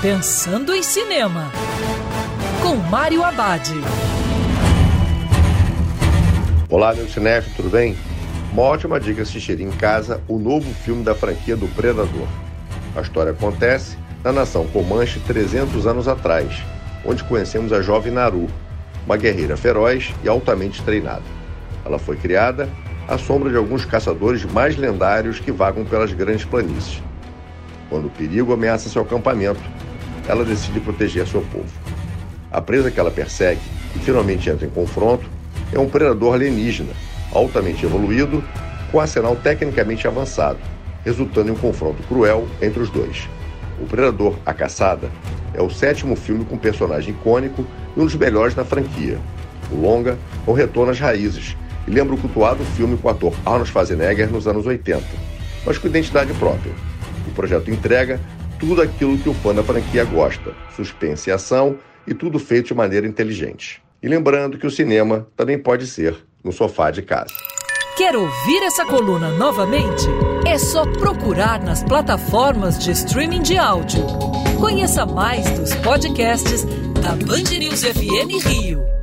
Pensando em Cinema, com Mário Abad. Olá, meu cinef, tudo bem? Uma ótima dica assistir em casa o novo filme da franquia do Predador. A história acontece na nação Comanche 300 anos atrás, onde conhecemos a jovem Naru, uma guerreira feroz e altamente treinada. Ela foi criada à sombra de alguns caçadores mais lendários que vagam pelas grandes planícies. Quando o perigo ameaça seu acampamento, ela decide proteger seu povo. A presa que ela persegue e finalmente entra em confronto é um predador alienígena, altamente evoluído, com arsenal tecnicamente avançado, resultando em um confronto cruel entre os dois. O Predador, A Caçada, é o sétimo filme com personagem icônico e um dos melhores na franquia. O longa é um retorno às raízes e lembra o cultuado filme com o ator Arnold Schwarzenegger nos anos 80, mas com identidade própria. O projeto entrega tudo aquilo que o fã da franquia gosta: suspense e ação e tudo feito de maneira inteligente. E lembrando que o cinema também pode ser no sofá de casa. Quer ouvir essa coluna novamente? É só procurar nas plataformas de streaming de áudio. Conheça mais dos podcasts da Band News FM Rio.